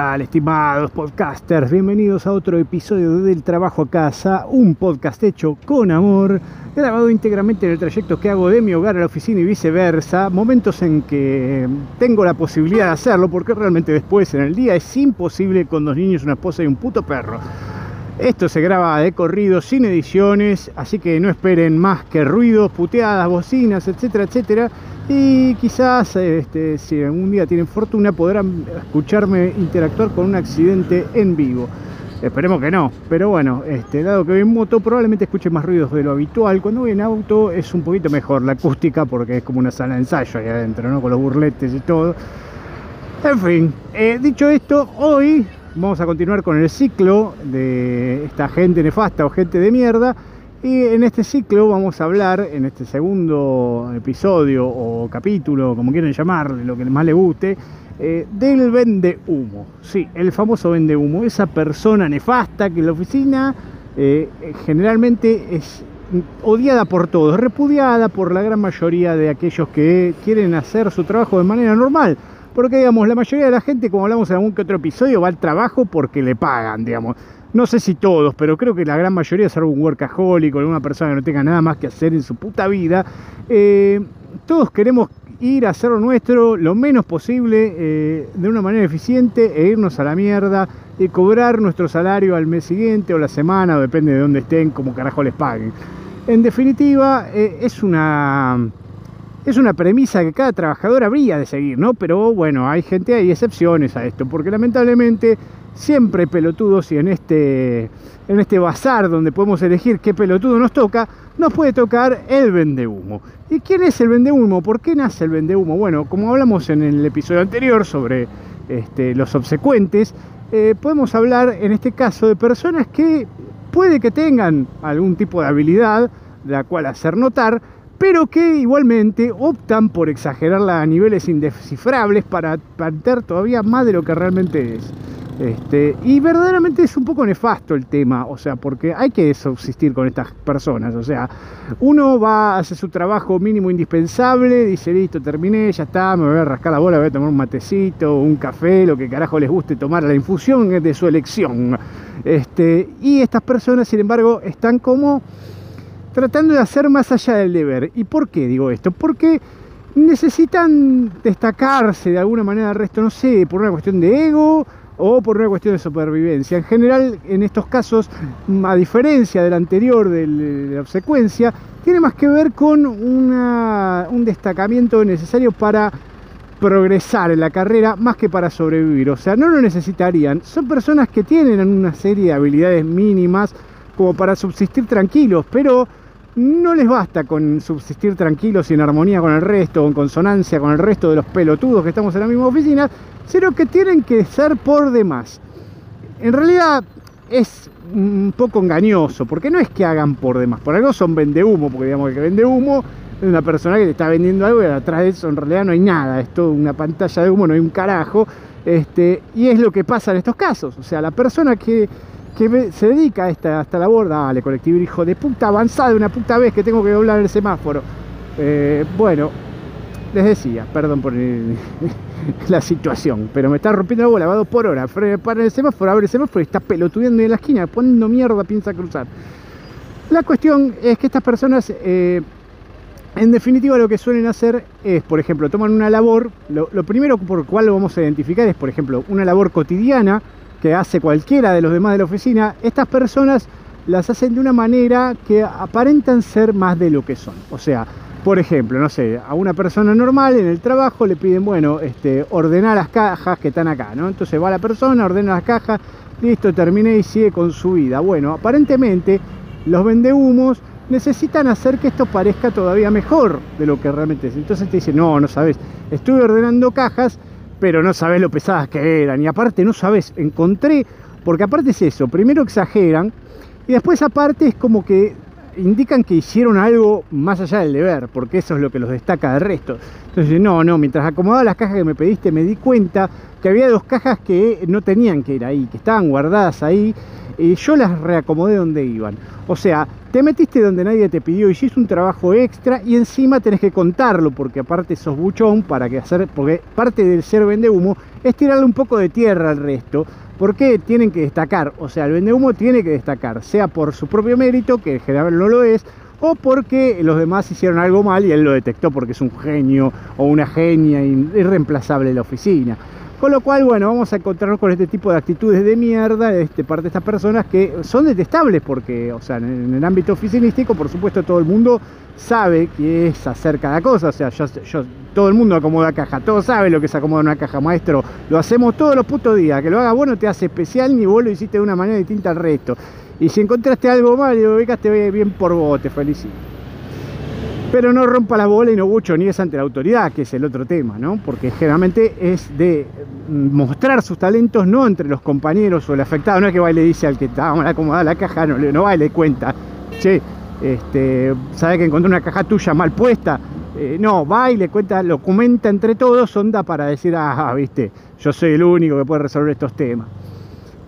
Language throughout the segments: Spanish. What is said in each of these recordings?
¿Qué tal, estimados podcasters? Bienvenidos a otro episodio de Del Trabajo a Casa, un podcast hecho con amor, grabado íntegramente en el trayecto que hago de mi hogar a la oficina y viceversa, momentos en que tengo la posibilidad de hacerlo, porque realmente después en el día es imposible con dos niños, una esposa y un puto perro. Esto se graba de corrido, sin ediciones, así que no esperen más que ruidos, puteadas, bocinas, etcétera, etcétera y quizás este, si algún día tienen fortuna podrán escucharme interactuar con un accidente en vivo. Esperemos que no, pero bueno, este, dado que voy en moto probablemente escuche más ruidos de lo habitual. Cuando voy en auto es un poquito mejor la acústica porque es como una sala de ensayo ahí adentro, ¿no? Con los burletes y todo. En fin, eh, dicho esto, hoy vamos a continuar con el ciclo de esta gente nefasta o gente de mierda y en este ciclo vamos a hablar, en este segundo episodio o capítulo, como quieran llamar, lo que más le guste, eh, del vende humo. Sí, el famoso vende humo, esa persona nefasta que en la oficina eh, generalmente es odiada por todos, repudiada por la gran mayoría de aquellos que quieren hacer su trabajo de manera normal. Porque, digamos, la mayoría de la gente, como hablamos en algún que otro episodio, va al trabajo porque le pagan, digamos no sé si todos, pero creo que la gran mayoría, es un workaholic o alguna persona que no tenga nada más que hacer en su puta vida, eh, todos queremos ir a hacer lo nuestro lo menos posible, eh, de una manera eficiente, e irnos a la mierda, y cobrar nuestro salario al mes siguiente o la semana, o depende de dónde estén, como carajo les paguen. En definitiva, eh, es una es una premisa que cada trabajador habría de seguir, ¿no? Pero bueno, hay gente, hay excepciones a esto, porque lamentablemente siempre pelotudos y en este, en este bazar donde podemos elegir qué pelotudo nos toca, nos puede tocar el vendehumo. ¿Y quién es el vendehumo? ¿Por qué nace el vendehumo? Bueno, como hablamos en el episodio anterior sobre este, los obsecuentes, eh, podemos hablar en este caso de personas que puede que tengan algún tipo de habilidad de la cual hacer notar, pero que igualmente optan por exagerarla a niveles indescifrables para plantear todavía más de lo que realmente es. Este, y verdaderamente es un poco nefasto el tema, o sea, porque hay que subsistir con estas personas, o sea, uno va a hacer su trabajo mínimo indispensable, dice, listo, terminé, ya está, me voy a rascar la bola, voy a tomar un matecito, un café, lo que carajo les guste tomar, la infusión es de su elección. Este, y estas personas, sin embargo, están como tratando de hacer más allá del deber. ¿Y por qué digo esto? Porque necesitan destacarse de alguna manera del resto, no sé, por una cuestión de ego o por una cuestión de supervivencia. En general, en estos casos, a diferencia del anterior, de la obsecuencia, tiene más que ver con un destacamiento necesario para progresar en la carrera más que para sobrevivir. O sea, no lo necesitarían. Son personas que tienen una serie de habilidades mínimas como para subsistir tranquilos, pero no les basta con subsistir tranquilos y en armonía con el resto o en consonancia con el resto de los pelotudos que estamos en la misma oficina, sino que tienen que ser por demás. En realidad es un poco engañoso, porque no es que hagan por demás, por algo son vende humo, porque digamos que vende humo es una persona que te está vendiendo algo y atrás de eso en realidad no hay nada, es toda una pantalla de humo, no hay un carajo, este, y es lo que pasa en estos casos, o sea, la persona que que se dedica a esta, esta labor, dale, colectivo hijo de puta avanzada, una puta vez que tengo que doblar el semáforo. Eh, bueno, les decía, perdón por la situación, pero me está rompiendo la bola, va dos por hora, para el semáforo, abre el semáforo y está pelotudeando en la esquina, poniendo mierda, piensa cruzar. La cuestión es que estas personas, eh, en definitiva, lo que suelen hacer es, por ejemplo, toman una labor, lo, lo primero por cual lo vamos a identificar es, por ejemplo, una labor cotidiana, que hace cualquiera de los demás de la oficina, estas personas las hacen de una manera que aparentan ser más de lo que son. O sea, por ejemplo, no sé, a una persona normal en el trabajo le piden, bueno, este, ordenar las cajas que están acá, ¿no? Entonces va la persona, ordena las cajas, listo, terminé y sigue con su vida. Bueno, aparentemente los vendehumos necesitan hacer que esto parezca todavía mejor de lo que realmente es. Entonces te dicen, no, no sabes, estuve ordenando cajas pero no sabes lo pesadas que eran. Y aparte no sabes, encontré, porque aparte es eso, primero exageran y después aparte es como que indican que hicieron algo más allá del deber, porque eso es lo que los destaca del resto. Entonces, no, no, mientras acomodaba las cajas que me pediste, me di cuenta que había dos cajas que no tenían que ir ahí, que estaban guardadas ahí. Y yo las reacomodé donde iban. O sea, te metiste donde nadie te pidió, hiciste un trabajo extra y encima tenés que contarlo, porque aparte sos buchón para que hacer, porque parte del ser vende humo es tirarle un poco de tierra al resto, porque tienen que destacar, o sea, el vende humo tiene que destacar, sea por su propio mérito, que en general no lo es, o porque los demás hicieron algo mal y él lo detectó porque es un genio o una genia irreemplazable en la oficina. Con lo cual, bueno, vamos a encontrarnos con este tipo de actitudes de mierda de este, parte de estas personas que son detestables porque, o sea, en, el ámbito oficinístico, por supuesto, todo el mundo sabe que es hacer cada cosa. O sea, todo el mundo acomoda caja, todo sabe lo que es acomodar una caja, maestro. Lo hacemos todos los putos días. Que lo haga bueno te hace especial ni vos lo hiciste de una manera distinta al resto. Y si encontraste algo mal y lo ubicaste bien por vos, te felicito. Pero no rompa la bola y no mucho ni es ante la autoridad, que es el otro tema, ¿no? Porque generalmente es de mm, mostrar sus talentos no entre los compañeros o el afectado, no es que va y le dice al que estaba mal acomodada la caja, no, no va y le cuenta, che, este, sabe que encontró una caja tuya mal puesta, eh, no, va y le cuenta, lo comenta entre todos, onda para decir, ah, viste, yo soy el único que puede resolver estos temas.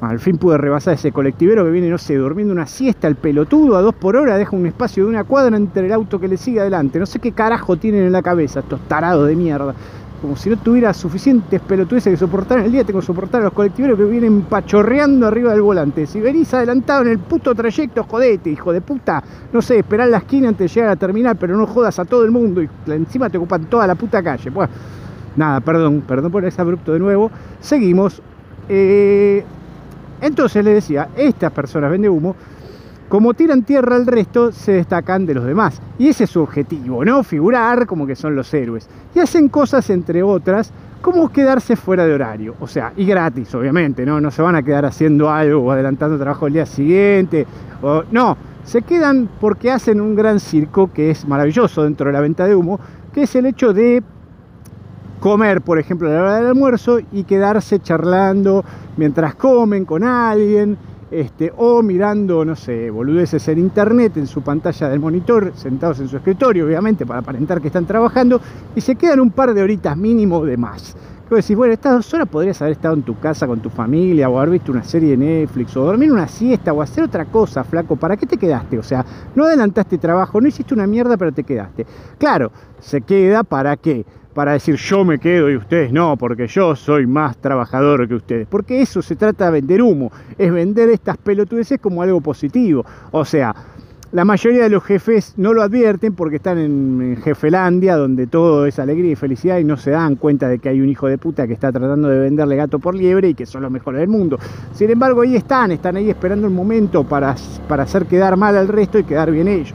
Al fin pude rebasar ese colectivero que viene, no sé, durmiendo una siesta, el pelotudo a dos por hora, deja un espacio de una cuadra entre el auto que le sigue adelante. No sé qué carajo tienen en la cabeza estos tarados de mierda. Como si no tuviera suficientes pelotudeces que soportar en el día, tengo que soportar a los colectiveros que vienen pachorreando arriba del volante. Si venís adelantado en el puto trayecto, jodete, hijo de puta. No sé, esperar la esquina antes de llegar a terminar, pero no jodas a todo el mundo y encima te ocupan toda la puta calle. Bueno, nada, perdón, perdón por ese abrupto de nuevo. Seguimos. Eh, entonces le decía, estas personas vende humo, como tiran tierra al resto, se destacan de los demás. Y ese es su objetivo, ¿no? Figurar como que son los héroes. Y hacen cosas, entre otras, como quedarse fuera de horario. O sea, y gratis, obviamente, ¿no? No se van a quedar haciendo algo o adelantando trabajo el día siguiente. O, no, se quedan porque hacen un gran circo que es maravilloso dentro de la venta de humo, que es el hecho de comer, por ejemplo, a la hora del almuerzo y quedarse charlando mientras comen con alguien, este, o mirando, no sé, boludeces en internet, en su pantalla del monitor, sentados en su escritorio, obviamente, para aparentar que están trabajando, y se quedan un par de horitas mínimo de más. Tú decís, bueno, estas dos horas podrías haber estado en tu casa con tu familia, o haber visto una serie de Netflix, o dormir una siesta, o hacer otra cosa, flaco. ¿Para qué te quedaste? O sea, no adelantaste trabajo, no hiciste una mierda, pero te quedaste. Claro, se queda para qué? Para decir yo me quedo y ustedes no, porque yo soy más trabajador que ustedes. Porque eso se trata de vender humo, es vender estas pelotudeces como algo positivo. O sea, la mayoría de los jefes no lo advierten porque están en, Jefelandia, donde todo es alegría y felicidad y no se dan cuenta de que hay un hijo de puta que está tratando de venderle gato por liebre y que son los mejores del mundo. Sin embargo, ahí están, están ahí esperando el momento para, para hacer quedar mal al resto y quedar bien ellos.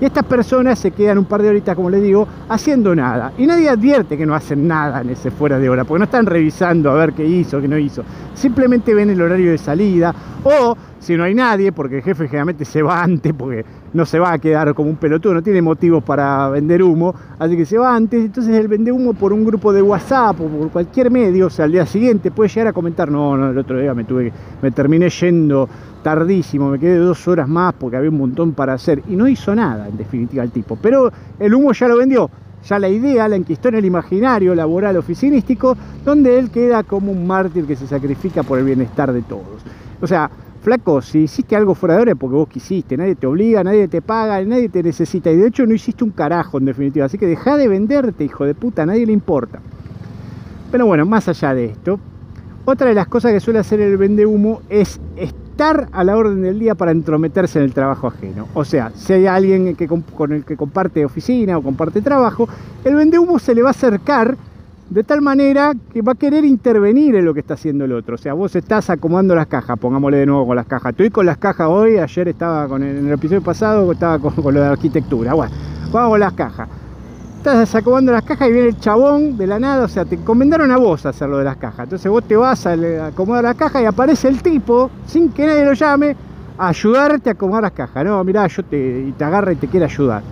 Y estas personas se quedan un par de horitas, como les digo, haciendo nada. Y nadie advierte que no hacen nada en ese fuera de hora, porque no están revisando a ver qué hizo, qué no hizo. Simplemente ven el horario de salida o si no hay nadie, porque el jefe generalmente se va antes, porque no se va a quedar como un pelotudo, no tiene motivos para vender humo, así que se va antes, entonces él vende humo por un grupo de WhatsApp o por cualquier medio, o sea, al día siguiente puede llegar a comentar, no, no, el otro día me tuve, me terminé yendo tardísimo, me quedé dos horas más porque había un montón para hacer y no hizo nada en definitiva el tipo, pero el humo ya lo vendió, ya la idea la enquistó en el imaginario laboral oficinístico, donde él queda como un mártir que se sacrifica por el bienestar de todos. O sea, flaco, si hiciste algo fuera de hora es porque vos quisiste, nadie te obliga, nadie te paga, nadie te necesita. Y de hecho no hiciste un carajo en definitiva. Así que deja de venderte, hijo de puta, a nadie le importa. Pero bueno, más allá de esto, otra de las cosas que suele hacer el vende humo es estar a la orden del día para entrometerse en el trabajo ajeno. O sea, si hay alguien con el que comparte oficina o comparte trabajo, el vende humo se le va a acercar de tal manera que va a querer intervenir en lo que está haciendo el otro. O sea, vos estás acomodando las cajas, pongámosle de nuevo con las cajas. Estoy con las cajas hoy, ayer estaba con el, en el episodio pasado, estaba con, lo de arquitectura. Bueno, vamos con las cajas. Estás acomodando las cajas y viene el chabón de la nada, o sea, te encomendaron a vos hacer lo de las cajas. Entonces vos te vas a acomodar las cajas y aparece el tipo, sin que nadie lo llame, a ayudarte a acomodar las cajas. No, mirá, yo te, y te agarra y te quiere ayudar.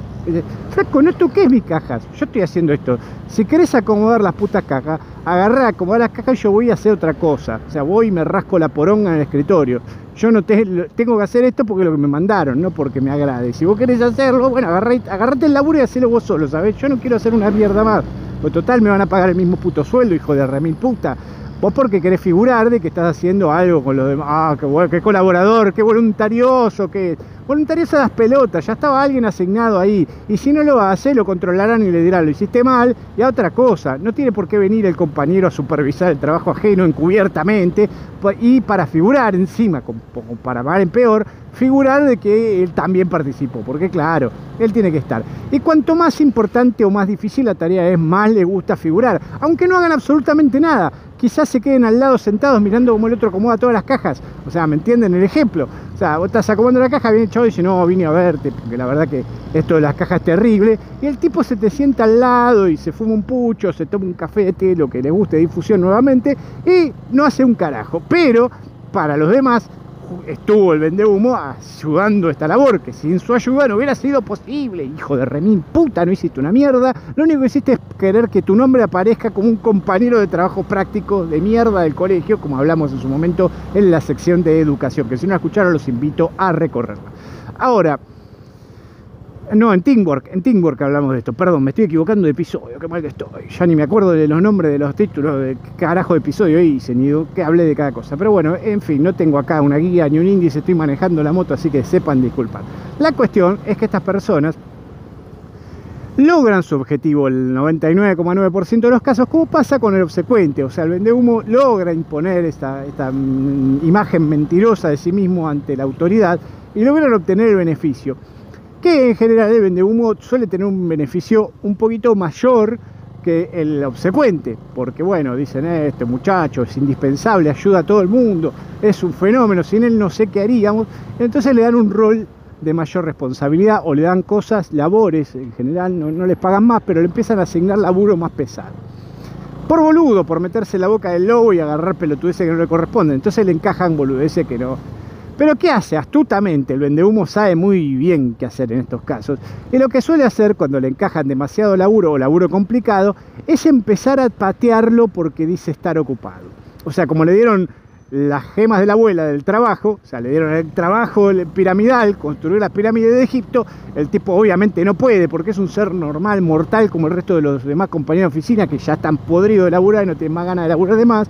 Flaco, no toques mis cajas, yo estoy haciendo esto. Si querés acomodar las putas cajas, agarrá, acomodar las cajas y yo voy a hacer otra cosa. O sea, voy y me rasco la poronga en el escritorio. Yo no te, tengo que hacer esto porque es lo que me mandaron, no porque me agrade. Si vos querés hacerlo, bueno, agarrate el laburo y hacelo vos solo, ¿sabés? Yo no quiero hacer una mierda más. Pues total me van a pagar el mismo puto sueldo, hijo de remil puta. Vos porque querés figurar de que estás haciendo algo con los demás. Ah, qué, qué colaborador, qué voluntarioso, qué... Voluntarioso las pelotas, ya estaba alguien asignado ahí. Y si no lo hace, lo controlarán y le dirán, lo hiciste mal, y a otra cosa. No tiene por qué venir el compañero a supervisar el trabajo ajeno encubiertamente y para figurar encima, para mal en peor, figurar de que él también participó, porque claro, él tiene que estar. Y cuanto más importante o más difícil la tarea es, más le gusta figurar, aunque no hagan absolutamente nada. Quizás se queden al lado sentados mirando cómo el otro acomoda todas las cajas. O sea, ¿me entienden el ejemplo? O sea, vos estás acomodando la caja, viene el chavo y dice, no, vine a verte, porque la verdad que esto de las cajas es terrible. Y el tipo se te sienta al lado y se fuma un pucho, se toma un café, lo que le guste, difusión nuevamente, y no hace un carajo. Pero para los demás estuvo el vende humo ayudando esta labor, que sin su ayuda no hubiera sido posible. Hijo de remín, puta, no hiciste una mierda. Lo único que hiciste es querer que tu nombre aparezca como un compañero de trabajo práctico de mierda del colegio, como hablamos en su momento en la sección de educación, que si no escucharon los invito a recorrerla. Ahora, no, en Teamwork, en Teamwork hablamos de esto. Perdón, me estoy equivocando de episodio, qué mal que estoy. Ya ni me acuerdo de los nombres de los títulos de qué carajo de episodio hice, ni que hablé de cada cosa. Pero bueno, en fin, no tengo acá una guía ni un índice, estoy manejando la moto, así que sepan disculpar. La cuestión es que estas personas logran su objetivo el 99,9% de los casos, como pasa con el obsecuente. O sea, el vende humo logra imponer esta, esta mm, imagen mentirosa de sí mismo ante la autoridad y logran obtener el beneficio que en general el vende humo suele tener un beneficio un poquito mayor que el obsecuente, porque bueno, dicen, eh, este muchacho es indispensable, ayuda a todo el mundo, es un fenómeno, sin él no sé qué haríamos, entonces le dan un rol de mayor responsabilidad o le dan cosas, labores en general, no, no les pagan más, pero le empiezan a asignar laburo más pesado. Por boludo, por meterse en la boca del lobo y agarrar pelotudeces que no le corresponden, entonces le encajan boludeces que no, pero ¿qué hace? Astutamente, el vendehumo sabe muy bien qué hacer en estos casos. Y lo que suele hacer cuando le encajan demasiado laburo o laburo complicado es empezar a patearlo porque dice estar ocupado. O sea, como le dieron las gemas de la abuela del trabajo, o sea, le dieron el trabajo piramidal, construir las pirámides de Egipto, el tipo obviamente no puede porque es un ser normal, mortal, como el resto de los demás compañeros de oficina que ya están podridos de laburar y no tienen más ganas de laburar de más.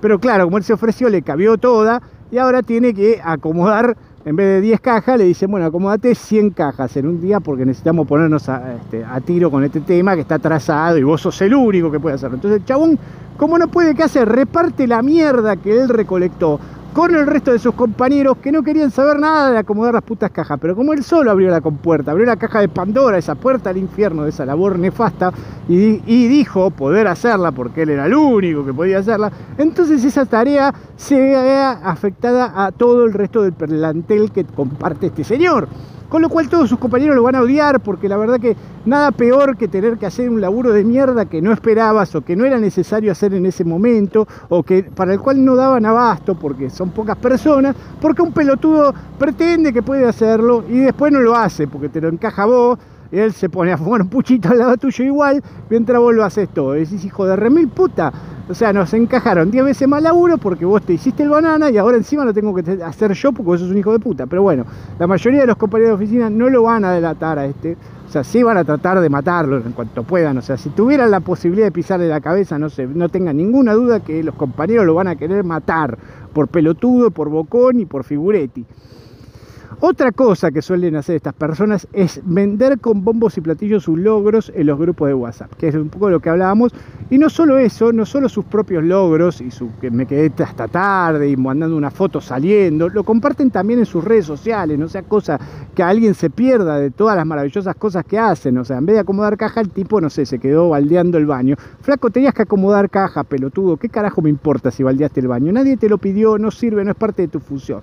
Pero claro, como él se ofreció, le cabió toda y ahora tiene que acomodar, en vez de 10 cajas, le dicen, bueno, acomodate 100 cajas en un día porque necesitamos ponernos este, a, tiro con este tema que está trazado y vos sos el único que puede hacerlo. Entonces el chabón, como no puede, ¿qué hacer? Reparte la mierda que él recolectó con el resto de sus compañeros que no querían saber nada de acomodar las putas cajas. Pero como él solo abrió la compuerta, abrió la caja de Pandora, esa puerta al infierno de esa labor nefasta, y, dijo poder hacerla porque él era el único que podía hacerla, entonces esa tarea se ve afectada a todo el resto del plantel que comparte este señor. Con lo cual todos sus compañeros lo van a odiar porque la verdad que nada peor que tener que hacer un laburo de mierda que no esperabas o que no era necesario hacer en ese momento o que para el cual no daban abasto porque son pocas personas, porque un pelotudo pretende que puede hacerlo y después no lo hace porque te lo encaja vos y él se pone a fumar un puchito al lado tuyo igual mientras vos lo haces todo. Y decís, hijo de remil puta, o sea, nos encajaron 10 veces más laburo porque vos te hiciste el banana y ahora encima lo tengo que hacer yo porque vos sos un hijo de puta. Pero bueno, la mayoría de los compañeros de oficina no lo van a delatar a este. O sea, sí van a tratar de matarlo en cuanto puedan. O sea, si tuvieran la posibilidad de pisarle la cabeza, no, sé, no tengan ninguna duda que los compañeros lo van a querer matar por pelotudo, por bocón y por figuretti. Otra cosa que suelen hacer estas personas es vender con bombos y platillos sus logros en los grupos de WhatsApp, que es un poco lo que hablábamos. Y no solo eso, no solo sus propios logros y su que me quedé hasta tarde y mandando una foto saliendo, lo comparten también en sus redes sociales, no sea cosa que alguien se pierda de todas las maravillosas cosas que hacen. O sea, en vez de acomodar caja, el tipo, no sé, se quedó baldeando el baño. Flaco, tenías que acomodar caja, pelotudo. ¿Qué carajo me importa si baldeaste el baño? Nadie te lo pidió, no sirve, no es parte de tu función.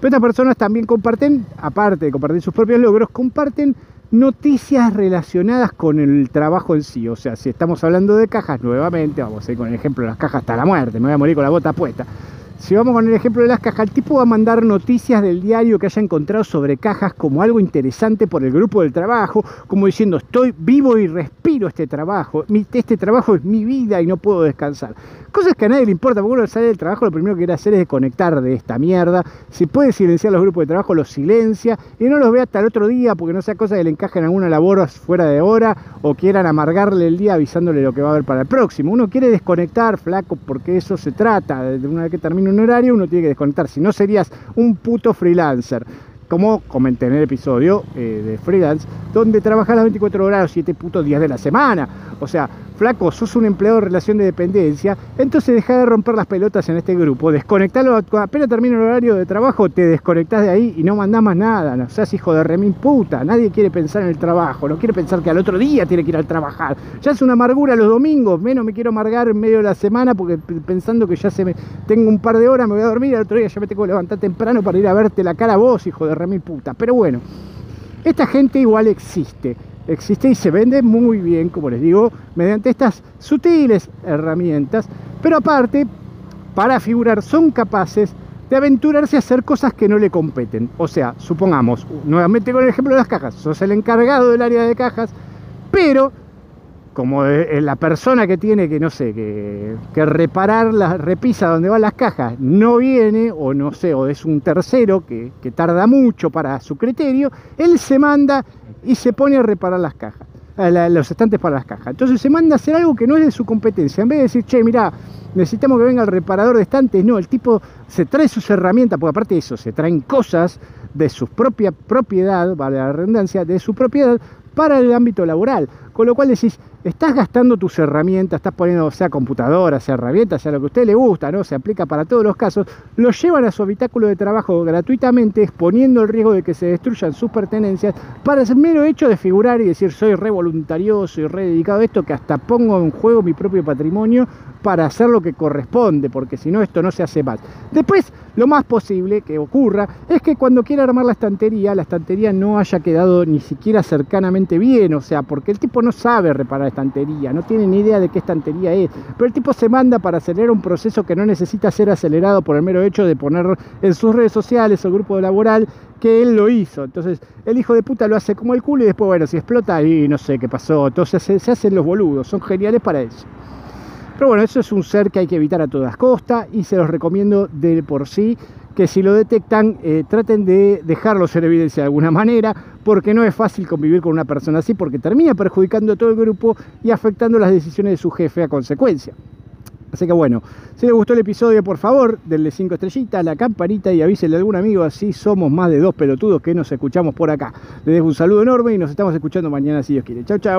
Pero estas personas también comparten, aparte de compartir sus propios logros, comparten noticias relacionadas con el trabajo en sí. O sea, si estamos hablando de cajas nuevamente, vamos a ir con el ejemplo de las cajas hasta la muerte, me voy a morir con la bota puesta. Si vamos con el ejemplo de las cajas, el tipo va a mandar noticias del diario que haya encontrado sobre cajas como algo interesante por el grupo del trabajo, como diciendo, estoy vivo y respiro este trabajo, este trabajo es mi vida y no puedo descansar. Cosas que a nadie le importa, porque uno sale del trabajo, lo primero que quiere hacer es desconectar de esta mierda. Si puede silenciar los grupos de trabajo, los silencia y no los ve hasta el otro día, porque no sea cosa que le encajen alguna labor fuera de hora o quieran amargarle el día avisándole lo que va a haber para el próximo. Uno quiere desconectar, flaco, porque eso se trata. De una vez que termina un horario, uno tiene que desconectar. Si no, serías un puto freelancer como comenté en el episodio eh, de Freelance, donde trabajas las 24 horas, los 7 putos días de la semana. O sea, flaco, sos un empleado de relación de dependencia, entonces deja de romper las pelotas en este grupo, desconectalo, apenas termina el horario de trabajo, te desconectás de ahí y no mandás más nada, no seas hijo de remil puta, nadie quiere pensar en el trabajo, no quiere pensar que al otro día tiene que ir al trabajar, ya es una amargura los domingos, menos me quiero amargar en medio de la semana porque pensando que ya se me, tengo un par de horas, me voy a dormir, al otro día ya me tengo que levantar temprano para ir a verte la cara a vos, hijo de remil puta, pero bueno, esta gente igual existe. Existe y se vende muy bien, como les digo, mediante estas sutiles herramientas, pero aparte, para figurar, son capaces de aventurarse a hacer cosas que no le competen. O sea, supongamos, nuevamente con el ejemplo de las cajas, sos el encargado del área de cajas, pero como la persona que tiene que, no sé, que, reparar la repisa donde van las cajas no viene, o no sé, o es un tercero que, tarda mucho para su criterio, él se manda y se pone a reparar las cajas, los estantes para las cajas. Entonces se manda a hacer algo que no es de su competencia. En vez de decir, che, mira, necesitamos que venga el reparador de estantes, no, el tipo se trae sus herramientas, porque aparte de eso, se traen cosas de su propia propiedad, vale la redundancia, de su propiedad para el ámbito laboral. Con lo cual decís, estás gastando tus herramientas, estás poniendo sea computadora, sea herramientas, sea lo que a usted le gusta, ¿no? Se aplica para todos los casos, lo llevan a su habitáculo de trabajo gratuitamente, exponiendo el riesgo de que se destruyan sus pertenencias, para el mero hecho de figurar y decir soy re voluntarioso y re dedicado a esto, que hasta pongo en juego mi propio patrimonio para hacer lo que corresponde, porque si no esto no se hace más. Después, lo más posible que ocurra es que cuando quiera armar la estantería, la estantería no haya quedado ni siquiera cercanamente bien, o sea, porque el tipo no sabe reparar estantería, no tiene ni idea de qué estantería es, pero el tipo se manda para acelerar un proceso que no necesita ser acelerado por el mero hecho de poner en sus redes sociales o grupo laboral que él lo hizo. Entonces, el hijo de puta lo hace como el culo y después, bueno, si explota, y no sé qué pasó. Entonces se, se hacen los boludos, son geniales para eso. Pero bueno, eso es un ser que hay que evitar a todas costas y se los recomiendo de por sí que si lo detectan eh, traten de dejarlos en evidencia de alguna manera porque no es fácil convivir con una persona así porque termina perjudicando a todo el grupo y afectando las decisiones de su jefe a consecuencia. Así que bueno, si les gustó el episodio, por favor, denle 5 estrellitas, la campanita y avísenle a algún amigo, así somos más de dos pelotudos que nos escuchamos por acá. Les dejo un saludo enorme y nos estamos escuchando mañana si Dios quiere. Chau, chau.